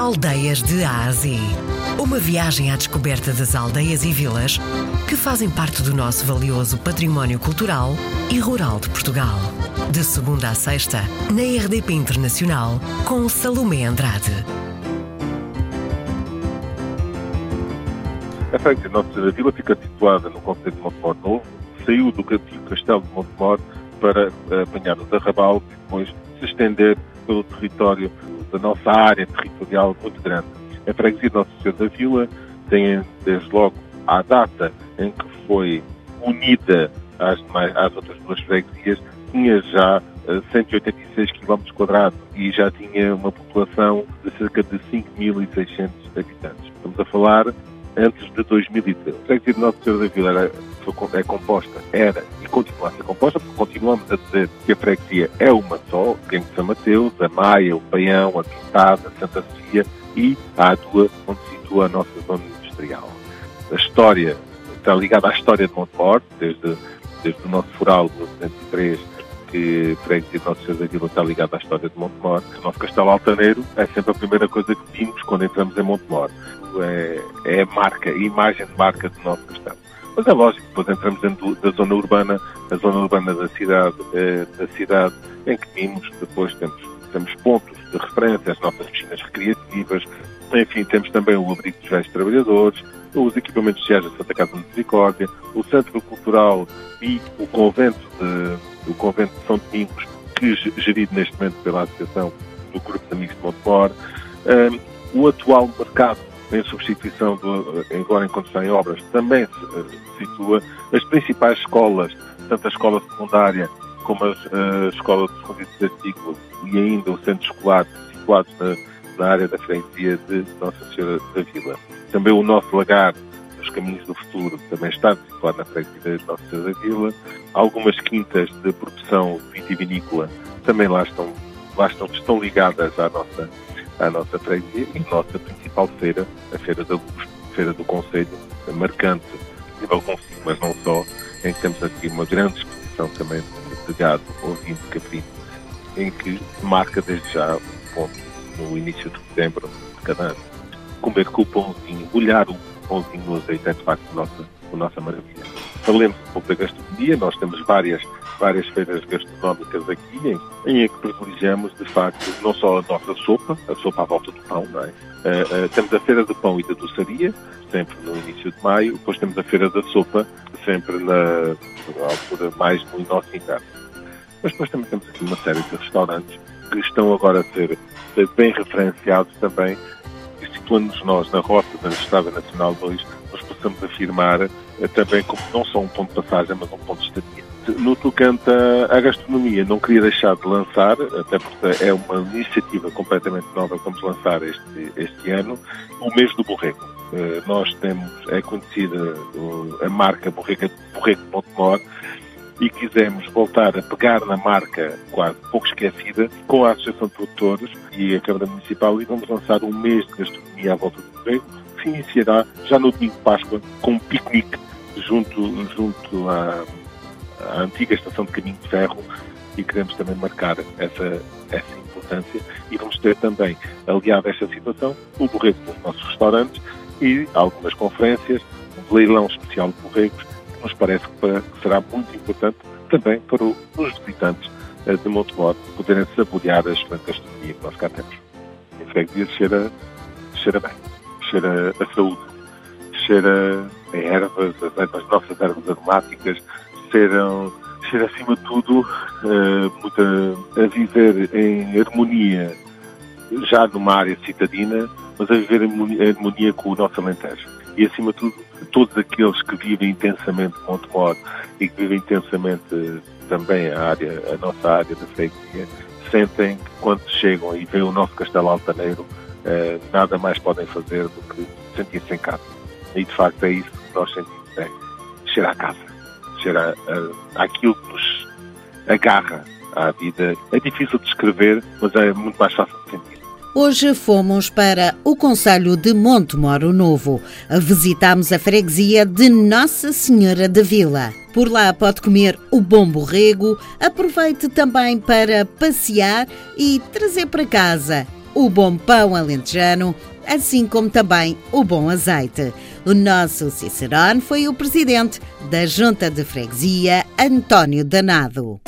Aldeias de Ásia. Uma viagem à descoberta das aldeias e vilas que fazem parte do nosso valioso património cultural e rural de Portugal. De segunda a sexta, na RDP Internacional, com Salomé Andrade. A Nossa Vila fica situada no Conselho de Montemor Novo, saiu do Castelo de Montemor para apanhar o Arrabal e depois se estender pelo território da nossa área territorial muito grande. A freguesia de Nossa Senhora da Vila tem, desde logo, à data em que foi unida às, demais, às outras duas freguesias, tinha já 186 km quadrados e já tinha uma população de cerca de 5.600 habitantes. Estamos a falar antes de 2013. A freguesia de Nossa Senhora da Vila era, é composta, era e continua a ser composta, porque continuamos a dizer que a freguesia é uma só, tem São Mateus, a Maia, o Paião, a Quintada, a Santa Sofia e a Adua, onde se situa a nossa zona industrial. A história está ligada à história de Montemor, desde, desde o nosso foral de 1903, que freguesia de Nossa Senhora da Vila está ligada à história de Montemor. O nosso castelo altaneiro é sempre a primeira coisa que vimos quando entramos em Montemor. É, é a marca, a imagem de marca do nosso castelo. Mas é lógico, depois entramos dentro da zona urbana, a zona urbana da cidade, eh, da cidade em que vimos, depois temos, temos pontos de referência, as nossas piscinas recreativas, enfim, temos também o abrigo dos velhos trabalhadores, os equipamentos sociais da Santa Casa de Misericórdia, o Centro Cultural e o Convento de, o Convento de São Domingos, que é gerido neste momento pela Associação do Grupo de Amigos de Montepor, um, o atual mercado em substituição, do, agora enquanto está em obras, também se uh, situa as principais escolas, tanto a escola secundária como a uh, escola de segundo e ciclo e ainda o centro escolar situados na, na área da freguesia de Nossa Senhora da Vila. Também o nosso lagar dos Caminhos do Futuro também está situado na freguesia de Nossa Senhora da Vila. Algumas quintas de produção vitivinícola também lá estão, lá estão, estão ligadas à nossa, à nossa freguesia e a nossa principal feira, a Feira da Luz, Feira do Conselho, marcante, nível consigo, mas não só, em que temos aqui uma grande exposição também de gado, ovino, caprino, em que marca desde já o ponto no início de setembro de cada ano. Comer com o pãozinho, molhar o pãozinho no azeite é de facto a nossa, a nossa maravilha. Falemos um pouco da gastronomia, nós temos várias, várias feiras gastronómicas aqui em, em que privilegiamos de facto não só a nossa sopa, a sopa à volta do pão, não é? Uh, uh, temos a Feira do Pão e da Doçaria, sempre no início de maio, depois temos a Feira da Sopa, sempre na, na altura mais no nosso inverno. Mas depois também temos aqui uma série de restaurantes que estão agora a ser, ser bem referenciados também, e situando-nos nós na rota da Estrada Nacional 2, nós possamos afirmar eh, também como não só um ponto de passagem, mas um ponto de estadia. No tocante à gastronomia, não queria deixar de lançar, até porque é uma iniciativa completamente nova que vamos lançar este, este ano, o mês do borrego. Uh, nós temos, é conhecida a marca Borrego, Borrego Montemor, e quisemos voltar a pegar na marca quase pouco esquecida com a Associação de Produtores e a Câmara Municipal e vamos lançar um mês de gastronomia à volta do Borrego, que se iniciará já no domingo de Páscoa com um piquenique junto, junto à, à antiga estação de caminho de ferro e queremos também marcar essa, essa importância e vamos ter também, aliado a esta situação, o borrego nos nossos restaurantes e algumas conferências, um leilão especial de borregos nos parece que será muito importante também para os visitantes eh, de Montemor poderem saborear a excelente gastronomia que nós cá temos. Em freguesia cheira, cheira bem, cheira a saúde, cheira a ervas, as, nossas ervas aromáticas, cheiram, cheira acima de tudo muito a, a viver em harmonia, já numa área citadina, mas a viver em harmonia com o nosso Alentejo. E acima de tudo, todos aqueles que vivem intensamente Montemor e que vivem intensamente também a, área, a nossa área da freguesia, sentem que quando chegam e veem o nosso castelo altaneiro, eh, nada mais podem fazer do que sentir-se em casa. E de facto é isso que nós sentimos, é chegar à casa, chegar àquilo que nos agarra à vida. É difícil de descrever, mas é muito mais fácil de sentir. Hoje fomos para o Conselho de Montemoro Novo. Visitamos a freguesia de Nossa Senhora da Vila. Por lá pode comer o bom borrego, aproveite também para passear e trazer para casa o bom pão alentejano, assim como também o bom azeite. O nosso Cicerone foi o presidente da Junta de Freguesia, António Danado.